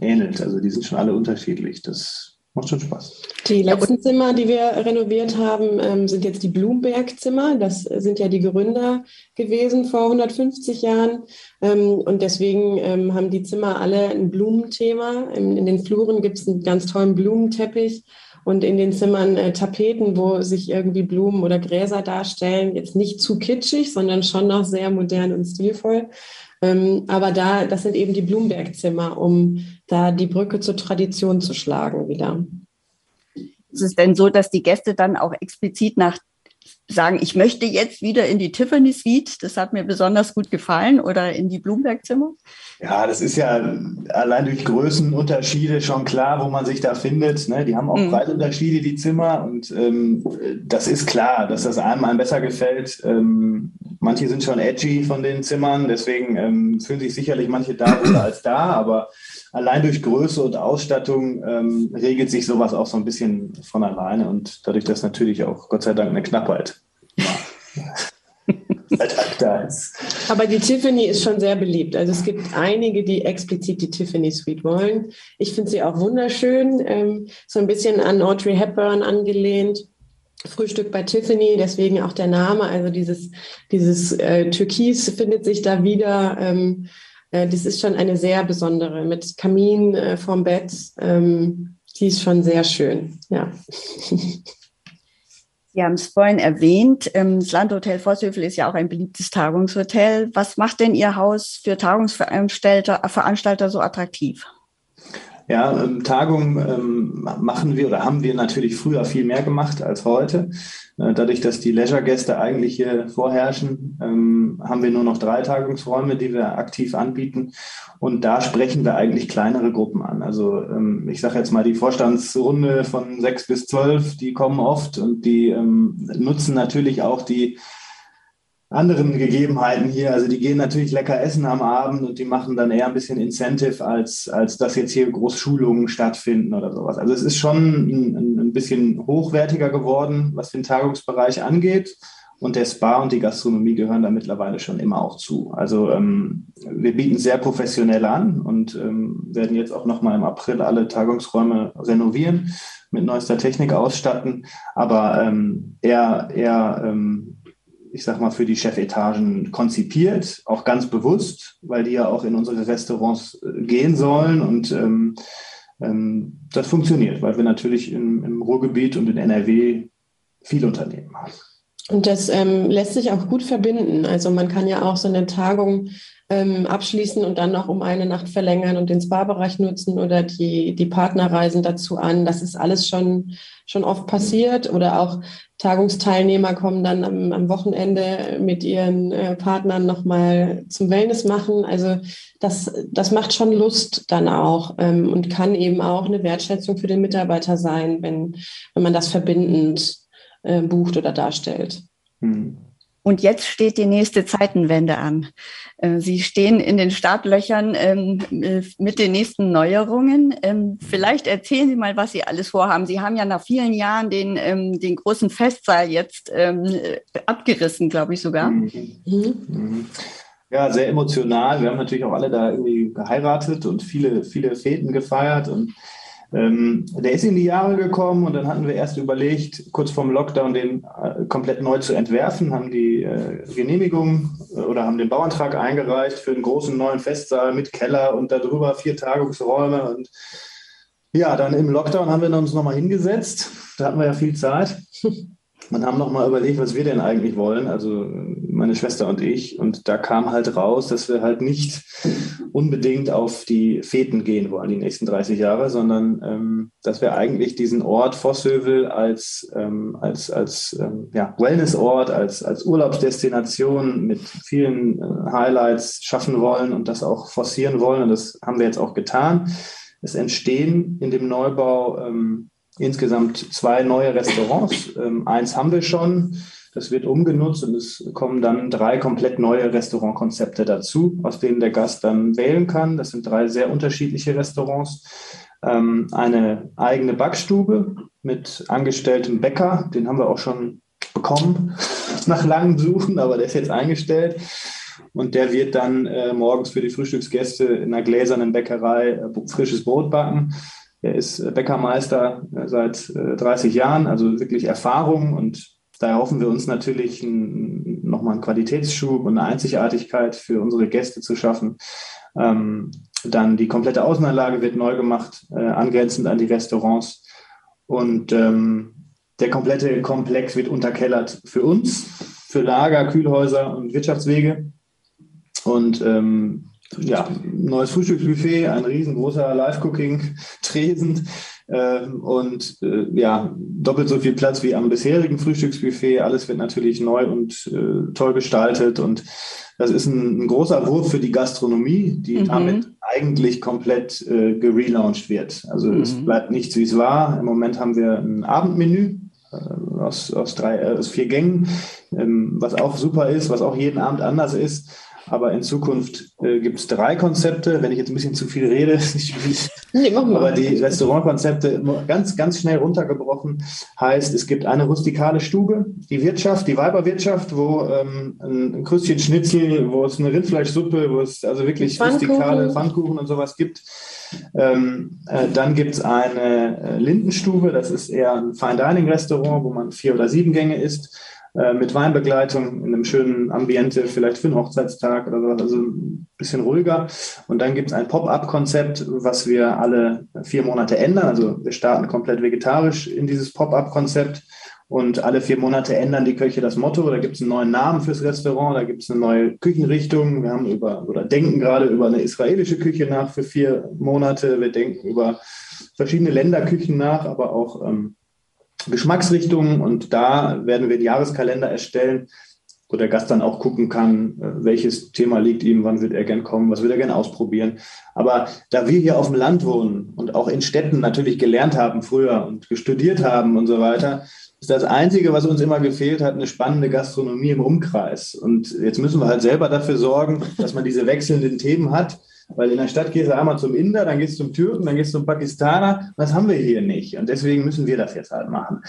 ähnelt. Also die sind schon alle unterschiedlich. Das macht schon Spaß. Die letzten Zimmer, die wir renoviert haben, ähm, sind jetzt die Blumberg-Zimmer. Das sind ja die Gründer gewesen vor 150 Jahren. Ähm, und deswegen ähm, haben die Zimmer alle ein Blumenthema. In, den Fluren gibt es einen ganz tollen Blumenteppich und in den Zimmern äh, Tapeten, wo sich irgendwie Blumen oder Gräser darstellen. Jetzt nicht zu kitschig, sondern schon noch sehr modern und stilvoll. Ähm, aber da, das sind eben die Blumberg-Zimmer, um da die Brücke zur Tradition zu schlagen wieder. Ist es denn so, dass die Gäste dann auch explizit nach sagen, ich möchte jetzt wieder in die Tiffany Suite, das hat mir besonders gut gefallen, oder in die Bloomberg-Zimmer? Ja, das ist ja allein durch Größenunterschiede schon klar, wo man sich da findet. Ne? Die haben auch mhm. Preisunterschiede, die Zimmer. Und ähm, das ist klar, dass das einem, einem besser gefällt. Ähm, manche sind schon edgy von den Zimmern, deswegen ähm, fühlen sich sicherlich manche da oder als da, aber allein durch Größe und Ausstattung ähm, regelt sich sowas auch so ein bisschen von alleine und dadurch, dass natürlich auch Gott sei Dank eine Knappheit [LAUGHS] da ist. Aber die Tiffany ist schon sehr beliebt. Also es gibt einige, die explizit die Tiffany Suite wollen. Ich finde sie auch wunderschön, ähm, so ein bisschen an Audrey Hepburn angelehnt. Frühstück bei Tiffany, deswegen auch der Name. Also dieses, dieses äh, Türkis findet sich da wieder. Ähm, äh, das ist schon eine sehr besondere mit Kamin äh, vorm Bett. Ähm, die ist schon sehr schön, ja. [LAUGHS] Sie haben es vorhin erwähnt, ähm, das Landhotel Vosshövel ist ja auch ein beliebtes Tagungshotel. Was macht denn Ihr Haus für Tagungsveranstalter Veranstalter so attraktiv? Ja, ähm, Tagungen ähm, machen wir oder haben wir natürlich früher viel mehr gemacht als heute. Äh, dadurch, dass die Leisure-Gäste eigentlich hier vorherrschen, ähm, haben wir nur noch drei Tagungsräume, die wir aktiv anbieten. Und da sprechen wir eigentlich kleinere Gruppen an. Also ähm, ich sage jetzt mal die Vorstandsrunde von sechs bis zwölf, die kommen oft und die ähm, nutzen natürlich auch die anderen Gegebenheiten hier. Also die gehen natürlich lecker essen am Abend und die machen dann eher ein bisschen Incentive, als, als dass jetzt hier Großschulungen stattfinden oder sowas. Also es ist schon ein, ein bisschen hochwertiger geworden, was den Tagungsbereich angeht. Und der Spa und die Gastronomie gehören da mittlerweile schon immer auch zu. Also ähm, wir bieten sehr professionell an und ähm, werden jetzt auch nochmal im April alle Tagungsräume renovieren, mit neuester Technik ausstatten, aber ähm, eher, eher ähm, ich sag mal, für die Chefetagen konzipiert, auch ganz bewusst, weil die ja auch in unsere Restaurants äh, gehen sollen und ähm, ähm, das funktioniert, weil wir natürlich im, im Ruhrgebiet und in NRW viel Unternehmen haben. Und das ähm, lässt sich auch gut verbinden. Also man kann ja auch so eine Tagung ähm, abschließen und dann noch um eine Nacht verlängern und den Spa-Bereich nutzen oder die, die Partner reisen dazu an. Das ist alles schon, schon oft passiert. Oder auch Tagungsteilnehmer kommen dann am, am Wochenende mit ihren äh, Partnern nochmal zum Wellness machen. Also das, das macht schon Lust dann auch ähm, und kann eben auch eine Wertschätzung für den Mitarbeiter sein, wenn, wenn man das verbindend äh, bucht oder darstellt. Hm. Und jetzt steht die nächste Zeitenwende an. Äh, Sie stehen in den Startlöchern ähm, äh, mit den nächsten Neuerungen. Ähm, vielleicht erzählen Sie mal, was Sie alles vorhaben. Sie haben ja nach vielen Jahren den, ähm, den großen Festsaal jetzt abgerissen, glaube ich sogar. Mhm. Mhm. Ja, sehr emotional. Wir haben natürlich auch alle da irgendwie geheiratet und viele, viele Feten gefeiert und ähm, der ist in die Jahre gekommen und dann hatten wir erst überlegt, kurz vorm Lockdown den äh, komplett neu zu entwerfen, haben die äh, Genehmigung äh, oder haben den Bauantrag eingereicht für einen großen neuen Festsaal mit Keller und darüber vier Tagungsräume. Und ja, dann im Lockdown haben wir uns nochmal hingesetzt. Da hatten wir ja viel Zeit und haben nochmal überlegt, was wir denn eigentlich wollen, also meine Schwester und ich. Und da kam halt raus, dass wir halt nicht unbedingt auf die Feten gehen wollen, die nächsten 30 Jahre, sondern ähm, dass wir eigentlich diesen Ort Vosshövel als, ähm, als, als ähm, ja, Wellnessort, als, als Urlaubsdestination mit vielen äh, Highlights schaffen wollen und das auch forcieren wollen. Und das haben wir jetzt auch getan. Es entstehen in dem Neubau ähm, insgesamt zwei neue Restaurants. Ähm, eins haben wir schon, das wird umgenutzt und es kommen dann drei komplett neue Restaurantkonzepte dazu, aus denen der Gast dann wählen kann. Das sind drei sehr unterschiedliche Restaurants. Ähm, eine eigene Backstube mit angestelltem Bäcker, den haben wir auch schon bekommen [LAUGHS] nach langem Suchen, aber der ist jetzt eingestellt. Und der wird dann äh, morgens für die Frühstücksgäste in einer gläsernen Bäckerei äh, frisches Brot backen. Er ist äh, Bäckermeister äh, seit 30 äh, Jahren, also wirklich Erfahrung und da erhoffen wir uns natürlich nochmal einen Qualitätsschub und eine Einzigartigkeit für unsere Gäste zu schaffen. Ähm, dann die komplette Außenanlage wird neu gemacht, äh, angrenzend an die Restaurants. Und ähm, der komplette Komplex wird unterkellert für uns, für Lager, Kühlhäuser und Wirtschaftswege. Und ähm, ja, neues Frühstücksbuffet, ein riesengroßer Live-Cooking-Tresen [LAUGHS] äh, und äh, ja, doppelt so viel Platz wie am bisherigen Frühstücksbuffet. Alles wird natürlich neu und äh, toll gestaltet und das ist ein, ein, großer Wurf für die Gastronomie, die mhm. damit eigentlich komplett äh, gelauncht wird. Also mhm. es bleibt nichts, wie es war. Im Moment haben wir ein Abendmenü äh, aus, aus, drei, äh, aus vier Gängen, ähm, was auch super ist, was auch jeden Abend anders ist. Aber in Zukunft äh, gibt es drei Konzepte. Wenn ich jetzt ein bisschen zu viel rede, [LAUGHS] nee, aber die Restaurantkonzepte ganz, ganz schnell runtergebrochen heißt, es gibt eine rustikale Stube, die Wirtschaft, die Weiberwirtschaft, wo ähm, ein Krüstchen Schnitzel, wo es eine Rindfleischsuppe, wo es also wirklich Pfannkuchen. rustikale Pfannkuchen und sowas gibt. Ähm, äh, dann gibt es eine äh, Lindenstube, das ist eher ein Fine Dining Restaurant, wo man vier oder sieben Gänge isst. Äh, mit Weinbegleitung in einem schönen Ambiente, vielleicht für einen Hochzeitstag oder so, also ein bisschen ruhiger. Und dann gibt es ein Pop-up-Konzept, was wir alle vier Monate ändern. Also wir starten komplett vegetarisch in dieses Pop-up-Konzept. Und alle vier Monate ändern die Köche das Motto. Da gibt es einen neuen Namen fürs Restaurant, da gibt es eine neue Küchenrichtung. Wir haben über oder denken gerade über eine israelische Küche nach für vier Monate. Wir denken über verschiedene Länderküchen nach, aber auch ähm, Geschmacksrichtungen und da werden wir den Jahreskalender erstellen, wo der Gast dann auch gucken kann, äh, welches Thema liegt ihm, wann wird er gern kommen, was will er gern ausprobieren. Aber da wir hier auf dem Land wohnen und auch in Städten natürlich gelernt haben früher und studiert haben und so weiter, ist das Einzige, was uns immer gefehlt hat, eine spannende Gastronomie im Umkreis. Und jetzt müssen wir halt selber dafür sorgen, dass man diese wechselnden Themen hat weil in der Stadt gehst du einmal zum Inder, dann gehst du zum Türken, dann gehst du zum Pakistaner. Das haben wir hier nicht. Und deswegen müssen wir das jetzt halt machen.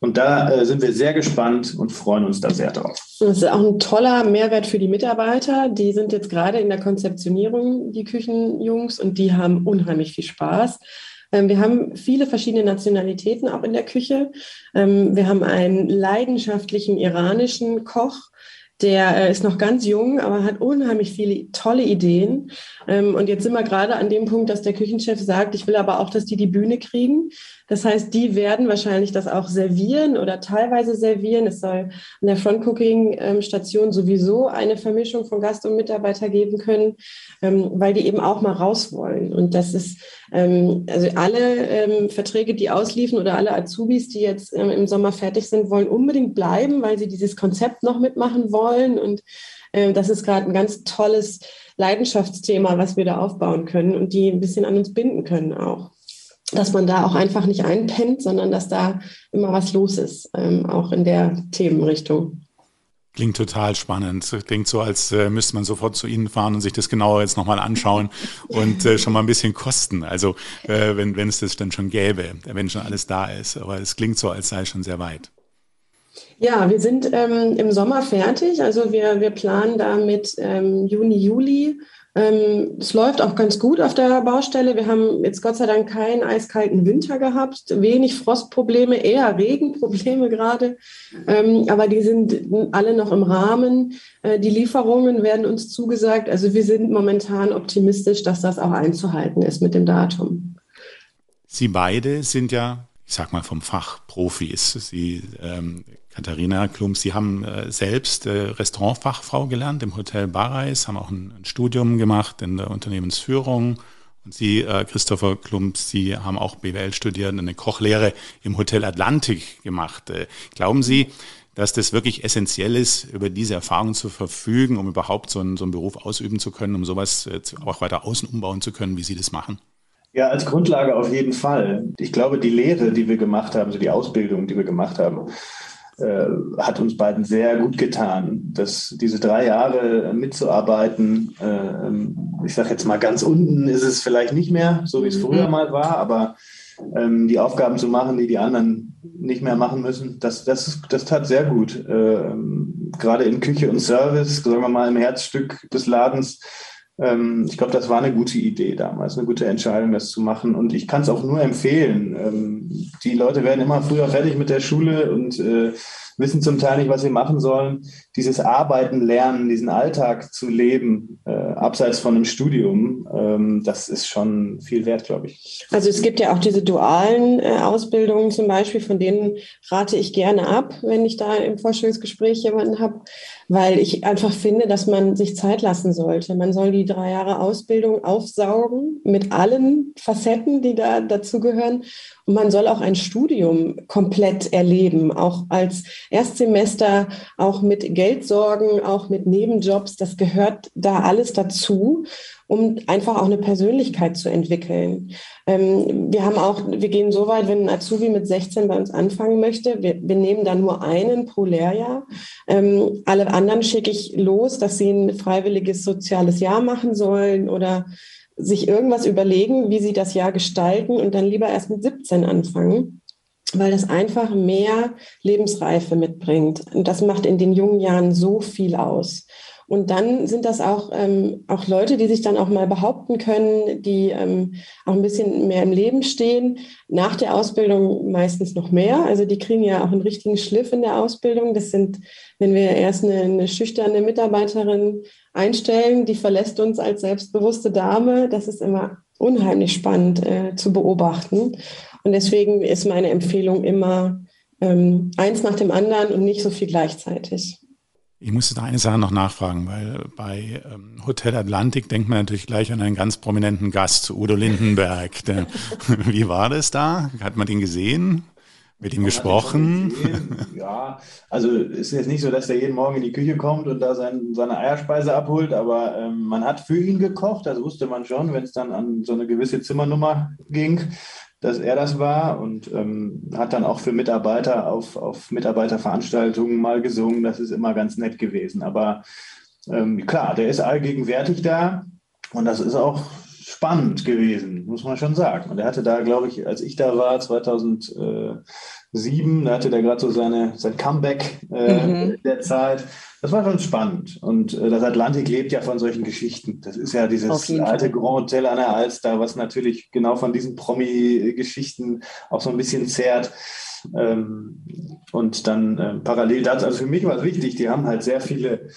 Und da äh, sind wir sehr gespannt und freuen uns da sehr drauf. Das ist auch ein toller Mehrwert für die Mitarbeiter. Die sind jetzt gerade in der Konzeptionierung, die Küchenjungs, und die haben unheimlich viel Spaß. Ähm, wir haben viele verschiedene Nationalitäten auch in der Küche. Ähm, wir haben einen leidenschaftlichen iranischen Koch, der äh, ist noch ganz jung, aber hat unheimlich viele tolle Ideen. Ähm, und jetzt sind wir gerade an dem Punkt, dass der Küchenchef sagt, ich will aber auch, dass die die Bühne kriegen. Das heißt, die werden wahrscheinlich das auch servieren oder teilweise servieren. Es soll an der Front-Cooking-Station sowieso eine Vermischung von Gast und Mitarbeiter geben können, ähm, weil die eben auch mal raus wollen. Und das ist, ähm, also alle Verträge, die ausliefen oder alle Azubis, die jetzt im Sommer fertig sind, wollen unbedingt bleiben, weil sie dieses Konzept noch mitmachen wollen. Und das ist gerade ein ganz tolles Leidenschaftsthema, was wir da aufbauen können und die ein bisschen an uns binden können auch. Dass man da auch einfach nicht einpennt, sondern dass da immer was los ist, ähm, auch in der Themenrichtung. Klingt total spannend. Klingt so, als äh, müsste man sofort zu Ihnen fahren und sich das genauer jetzt nochmal anschauen und äh, schon mal ein bisschen kosten. Also äh, wenn, wenn es das dann schon gäbe, wenn schon alles da ist. Aber es klingt so, als sei schon sehr weit. Ja, wir sind ähm, im Sommer fertig. Also wir, wir planen da mit ähm, Juni, Juli. Ähm, es läuft auch ganz gut auf der Baustelle. Wir haben jetzt Gott sei Dank keinen eiskalten Winter gehabt, wenig Frostprobleme, eher Regenprobleme gerade. Ähm, aber die sind alle noch im Rahmen. Äh, die Lieferungen werden uns zugesagt. Also wir sind momentan optimistisch, dass das auch einzuhalten ist mit dem Datum. Sie beide sind ja ich sag mal, vom Fach Profis. Sie, ähm, Katharina Klumps, Sie haben äh, selbst äh, Restaurantfachfrau gelernt im Hotel Barreis, haben auch ein, ein, Studium gemacht in der Unternehmensführung. Und Sie, äh, Christopher Klumps, Sie haben auch BWL studiert eine Kochlehre im Hotel Atlantik gemacht. Äh, glauben Sie, dass das wirklich essentiell ist, über diese Erfahrung zu verfügen, um überhaupt so einen, so einen Beruf ausüben zu können, um sowas äh, auch weiter außen umbauen zu können, wie Sie das machen? Ja, als Grundlage auf jeden Fall. Ich glaube, die Lehre, die wir gemacht haben, so die Ausbildung, die wir gemacht haben, äh, hat uns beiden sehr gut getan, dass diese drei Jahre mitzuarbeiten, äh, ich sage jetzt mal ganz unten ist es vielleicht nicht mehr, so wie es früher mhm. mal war, aber ähm, die Aufgaben zu machen, die die anderen nicht mehr machen müssen, das, das, ist, das tat sehr gut. Ähm, gerade in Küche und Service, sagen wir mal im Herzstück des Ladens, ich glaube, das war eine gute Idee damals, eine gute Entscheidung, das zu machen. Und ich kann es auch nur empfehlen. Ähm, die Leute werden immer früher fertig mit der Schule und äh, wissen zum Teil nicht, was sie machen sollen. Dieses Arbeiten lernen, diesen Alltag zu leben, äh, abseits von einem Studium, ähm, das ist schon viel wert, glaube ich. Also es gibt ja auch diese dualen äh, Ausbildungen zum Beispiel, von denen rate ich gerne ab, wenn ich da im Vorstellungsgespräch jemanden habe, weil ich einfach finde, dass man sich Zeit lassen sollte. Man soll die drei Jahre Ausbildung aufsaugen mit allen Facetten, die da dazugehören. Und man soll auch ein Studium komplett erleben, auch als Erstsemester, auch mit Geldsorgen, auch mit Nebenjobs. Das gehört da alles dazu, um einfach auch eine Persönlichkeit zu entwickeln. Ähm, wir haben auch, wir gehen so weit, wenn ein Azubi mit 16 bei uns anfangen möchte, wir, wir nehmen da nur einen pro Lehrjahr. Ähm, alle anderen schicke ich los, dass sie ein freiwilliges soziales Jahr machen sollen oder sich irgendwas überlegen, wie sie das Jahr gestalten und dann lieber erst mit 17 anfangen weil das einfach mehr Lebensreife mitbringt. Und das macht in den jungen Jahren so viel aus. Und dann sind das auch, ähm, auch Leute, die sich dann auch mal behaupten können, die ähm, auch ein bisschen mehr im Leben stehen. Nach der Ausbildung meistens noch mehr. Also die kriegen ja auch einen richtigen Schliff in der Ausbildung. Das sind, wenn wir erst eine, eine schüchterne Mitarbeiterin einstellen, die verlässt uns als selbstbewusste Dame. Das ist immer unheimlich spannend äh, zu beobachten. Und deswegen ist meine Empfehlung immer ähm, eins nach dem anderen und nicht so viel gleichzeitig. Ich musste da eine Sache noch nachfragen, weil bei ähm, Hotel Atlantik denkt man natürlich gleich an einen ganz prominenten Gast, Udo Lindenberg. [LAUGHS] Wie war das da? Hat man den gesehen? Mit ihm gesprochen? Ja, also ist jetzt nicht so, dass er jeden Morgen in die Küche kommt und da sein, seine Eierspeise abholt, aber ähm, man hat für ihn gekocht, das wusste man schon, wenn es dann an so eine gewisse Zimmernummer ging dass er das war und ähm, hat dann auch für Mitarbeiter auf, auf Mitarbeiterveranstaltungen mal gesungen. Das ist immer ganz nett gewesen. Aber ähm, klar, der ist allgegenwärtig da und das ist auch spannend gewesen, muss man schon sagen. Und er hatte da, glaube ich, als ich da war, 2007, da hatte der gerade so seine, sein Comeback äh, mhm. der Zeit. das war schon spannend. Und äh, das Atlantik lebt ja von solchen Geschichten. Das ist ja dieses alte. Grand Hotel an der Alster, was natürlich genau von diesen Promi-Geschichten auch so ein bisschen zehrt. Ähm, und dann äh, parallel dazu, also für mich war es wichtig, die haben halt sehr viele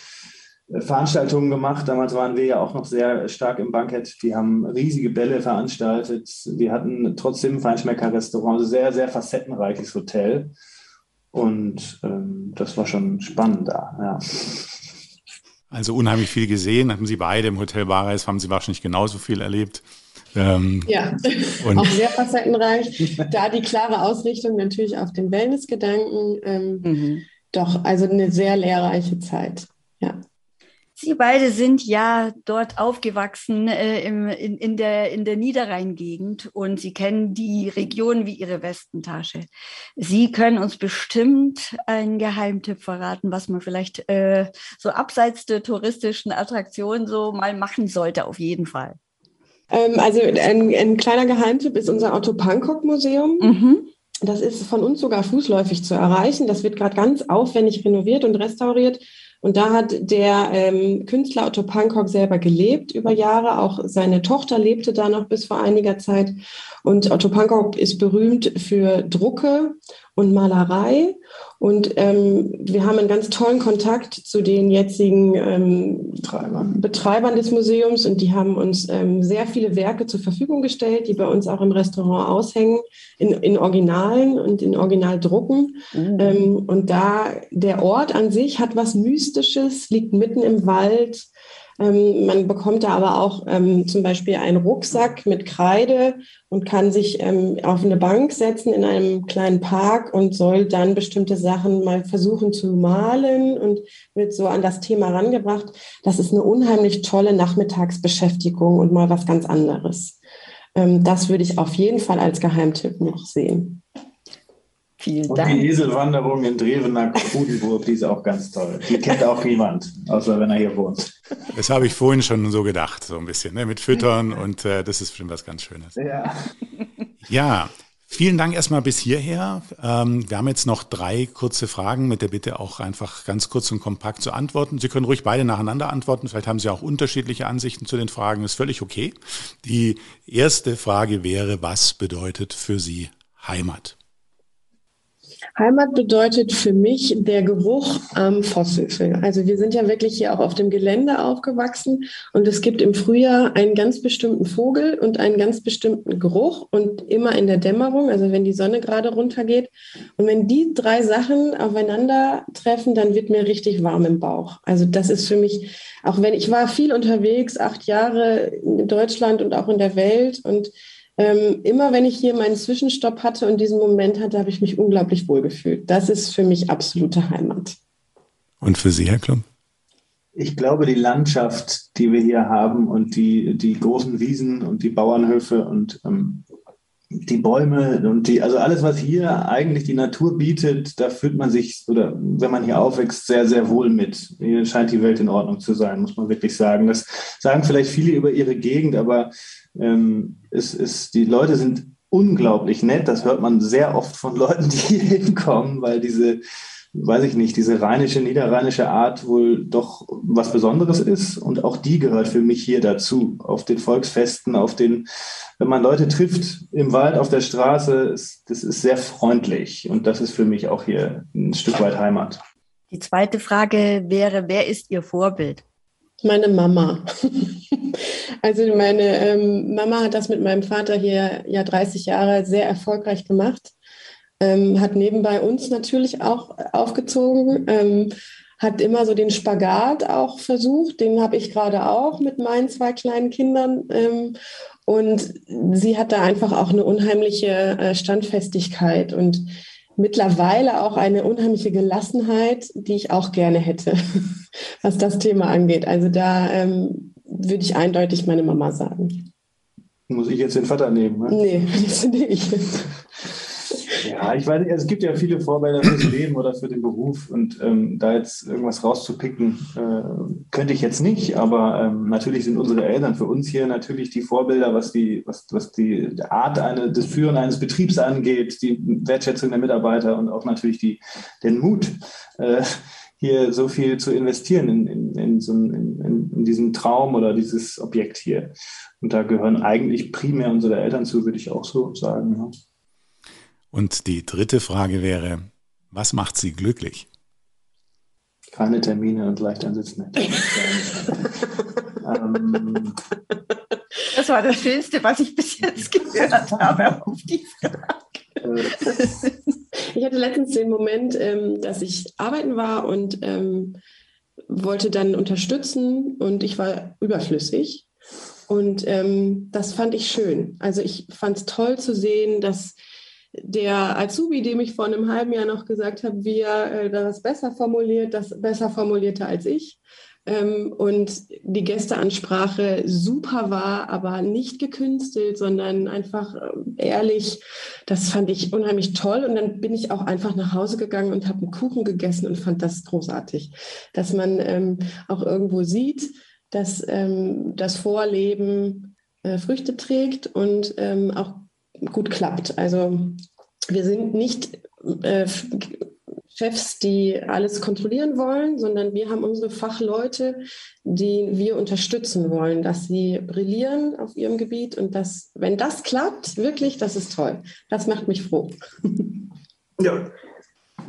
Veranstaltungen gemacht. Damals waren wir ja auch noch sehr stark im Bankett. Die haben riesige Bälle veranstaltet. Wir hatten trotzdem ein Feinschmecker-Restaurant, also sehr, sehr facettenreiches Hotel. Und ähm, das war schon spannend da, ja. Also unheimlich viel gesehen, hatten Sie beide im Hotel Bareis, haben Sie wahrscheinlich genauso viel erlebt. Ähm, ja, [LAUGHS] auch sehr facettenreich. Da die klare Ausrichtung natürlich auf den Wellnessgedanken. Ähm, mhm. Doch, also eine sehr lehrreiche Zeit. Ja. Sie beide sind ja dort aufgewachsen äh, im, in, in, der, in der Niederrheingegend und Sie kennen die Region wie Ihre Westentasche. Sie können uns bestimmt einen Geheimtipp verraten, was man vielleicht äh, so abseits der touristischen Attraktion so mal machen sollte, auf jeden Fall. Ähm, also ein, ein, kleiner Geheimtipp ist unser Otto Pankok Museum. Mhm. Das ist von uns sogar fußläufig zu erreichen. Das wird gerade ganz aufwendig renoviert und restauriert. Und da hat der ähm, Künstler Otto Pankok selber gelebt über Jahre. Auch seine Tochter lebte da noch bis vor einiger Zeit. Und Otto Pankok ist berühmt für Drucke und Malerei. Und ähm, wir haben einen ganz tollen Kontakt zu den jetzigen ähm, Betreibern. Betreibern des Museums und die haben uns ähm, sehr viele Werke zur Verfügung gestellt, die bei uns auch im Restaurant aushängen, in, in Originalen und in Originaldrucken. Mhm. und da der Ort an sich hat was Mystisches, liegt mitten im Wald ähm, man bekommt da aber auch ähm, zum Beispiel einen Rucksack mit Kreide und kann sich ähm, auf eine Bank setzen in einem kleinen Park und soll dann bestimmte Sachen mal versuchen zu malen und wird so an das Thema rangebracht. Das ist eine unheimlich tolle Nachmittagsbeschäftigung und mal was ganz anderes. Ähm, das würde ich auf jeden Fall als Geheimtipp noch sehen. Vielen Dank. Und die Eselwanderung in Drevenack-Kudenburg, die ist auch ganz toll. Die kennt auch niemand, außer wenn er hier wohnt. Das habe ich vorhin schon so gedacht, so ein bisschen, ne? mit Füttern [LAUGHS] und äh, das ist bestimmt was ganz Schönes. Ja. Ja, vielen Dank erstmal bis hierher. Ähm, wir haben jetzt noch drei kurze Fragen mit der Bitte auch einfach ganz kurz und kompakt zu antworten. Sie können ruhig beide nacheinander antworten. Vielleicht haben Sie auch unterschiedliche Ansichten zu den Fragen. Ist völlig okay. Die erste Frage wäre, was bedeutet für Sie Heimat? Heimat bedeutet für mich der Geruch am Fosshöfe. Also wir sind ja wirklich hier auch auf dem Gelände aufgewachsen und es gibt im Frühjahr einen ganz bestimmten Vogel und einen ganz bestimmten Geruch und immer in der Dämmerung, also wenn die Sonne gerade runtergeht. Und wenn die drei Sachen aufeinandertreffen, dann wird mir richtig warm im Bauch. Also das ist für mich, auch wenn ich war viel unterwegs, acht Jahre in Deutschland und auch in der Welt und ähm, immer wenn ich hier meinen Zwischenstopp hatte und diesen Moment hatte, habe ich mich unglaublich wohl gefühlt. Das ist für mich absolute Heimat. Und für Sie, Herr Klum? Ich glaube, die Landschaft, die wir hier haben und die, die großen Wiesen und die Bauernhöfe und ähm, die Bäume und die, also alles, was hier eigentlich die Natur bietet, da fühlt man sich, oder wenn man hier aufwächst, sehr, sehr wohl mit. Hier scheint die Welt in Ordnung zu sein, muss man wirklich sagen. Das sagen vielleicht viele über ihre Gegend, aber ähm, es ist, die Leute sind unglaublich nett. Das hört man sehr oft von Leuten, die hier [LAUGHS] hinkommen, weil diese, weiß ich nicht, diese rheinische, niederrheinische Art wohl doch was Besonderes ist. Und auch die gehört für mich hier dazu. Auf den Volksfesten, auf den, wenn man Leute trifft im Wald, auf der Straße, ist, das ist sehr freundlich. Und das ist für mich auch hier ein Stück weit Heimat. Die zweite Frage wäre, wer ist Ihr Vorbild? Meine Mama. [LAUGHS] also meine ähm, Mama hat das mit meinem Vater hier ja 30 Jahre sehr erfolgreich gemacht. Ähm, hat nebenbei uns natürlich auch aufgezogen, ähm, hat immer so den Spagat auch versucht. Den habe ich gerade auch mit meinen zwei kleinen Kindern. Ähm, und sie hat da einfach auch eine unheimliche äh, Standfestigkeit und mittlerweile auch eine unheimliche Gelassenheit, die ich auch gerne hätte, [LAUGHS] was das Thema angeht. Also da ähm, würde ich eindeutig meine Mama sagen. Muss ich jetzt den Vater nehmen? Ne? Nee, [LAUGHS] das nicht. Ja, ich weiß nicht, es gibt ja viele Vorbilder fürs Leben oder für den Beruf und ähm, da jetzt irgendwas rauszupicken, äh, könnte ich jetzt nicht, aber ähm, natürlich sind unsere Eltern für uns hier natürlich die Vorbilder, was die, was, was die Art eine, des Führen eines Betriebs angeht, die Wertschätzung der Mitarbeiter und auch natürlich die, den Mut, äh, hier so viel zu investieren in, in, in, so in, in, diesen Traum oder dieses Objekt hier. Und da gehören eigentlich primär unsere Eltern zu, würde ich auch so sagen. Ja. Und die dritte Frage wäre, was macht Sie glücklich? Keine Termine und leicht ein Sitzen. [LAUGHS] ähm, das war das Schönste, was ich bis jetzt gehört habe auf die Frage. Ich hatte letztens den Moment, ähm, dass ich arbeiten war und ähm, wollte dann unterstützen und ich war überflüssig. Und ähm, das fand ich schön. Also ich fand es toll zu sehen, dass der Azubi, dem ich vor einem halben Jahr noch gesagt habe, wie er äh, das besser formuliert, das besser formulierte als ich. Ähm, und die Gästeansprache super war, aber nicht gekünstelt, sondern einfach äh, ehrlich. Das fand ich unheimlich toll. Und dann bin ich auch einfach nach Hause gegangen und habe einen Kuchen gegessen und fand das großartig, dass man ähm, auch irgendwo sieht, dass ähm, das Vorleben äh, Früchte trägt und ähm, auch gut klappt. Also wir sind nicht äh, Chefs, die alles kontrollieren wollen, sondern wir haben unsere Fachleute, die wir unterstützen wollen, dass sie brillieren auf ihrem Gebiet und dass, wenn das klappt, wirklich, das ist toll. Das macht mich froh. [LAUGHS] Ja.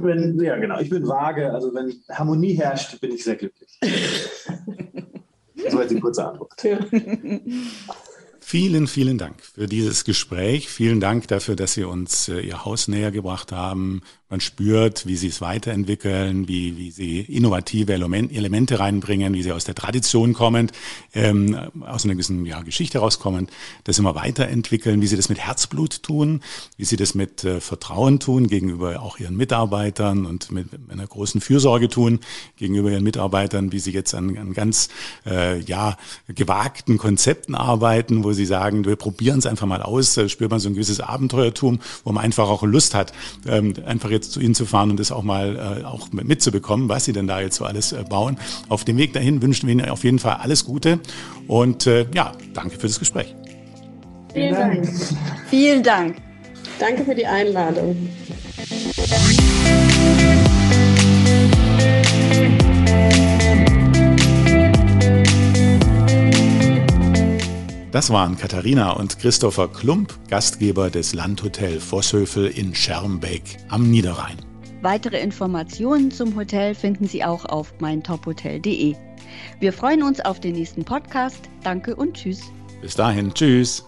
Wenn, ja, genau. Ich bin vage. Also wenn Harmonie herrscht, bin ich sehr glücklich. [LAUGHS] das war jetzt die kurze Antwort. Ja. [LAUGHS] Vielen, vielen Dank für dieses Gespräch. Vielen Dank dafür, dass Sie uns äh, Ihr Haus näher gebracht haben, man spürt, wie sie es weiterentwickeln, wie, wie sie innovative Elemente reinbringen, wie sie aus der Tradition kommend, ähm, aus einer gewissen ja, Geschichte rauskommend, das immer weiterentwickeln, wie sie das mit Herzblut tun, wie sie das mit äh, Vertrauen tun gegenüber auch ihren Mitarbeitern und mit einer großen Fürsorge tun gegenüber ihren Mitarbeitern, wie sie jetzt an, an ganz äh, ja, gewagten Konzepten arbeiten, wo sie sagen, wir probieren es einfach mal aus, da spürt man so ein gewisses Abenteuertum, wo man einfach auch Lust hat, ähm, einfach jetzt jetzt zu Ihnen zu fahren und das auch mal äh, auch mitzubekommen, was Sie denn da jetzt so alles äh, bauen. Auf dem Weg dahin wünschen wir Ihnen auf jeden Fall alles Gute und äh, ja, danke für das Gespräch. Vielen Dank. Vielen Dank. Danke für die Einladung. Das waren Katharina und Christopher Klump, Gastgeber des Landhotel Vosshöfel in Schermbeck am Niederrhein. Weitere Informationen zum Hotel finden Sie auch auf meintophotel.de. Wir freuen uns auf den nächsten Podcast. Danke und tschüss. Bis dahin, tschüss.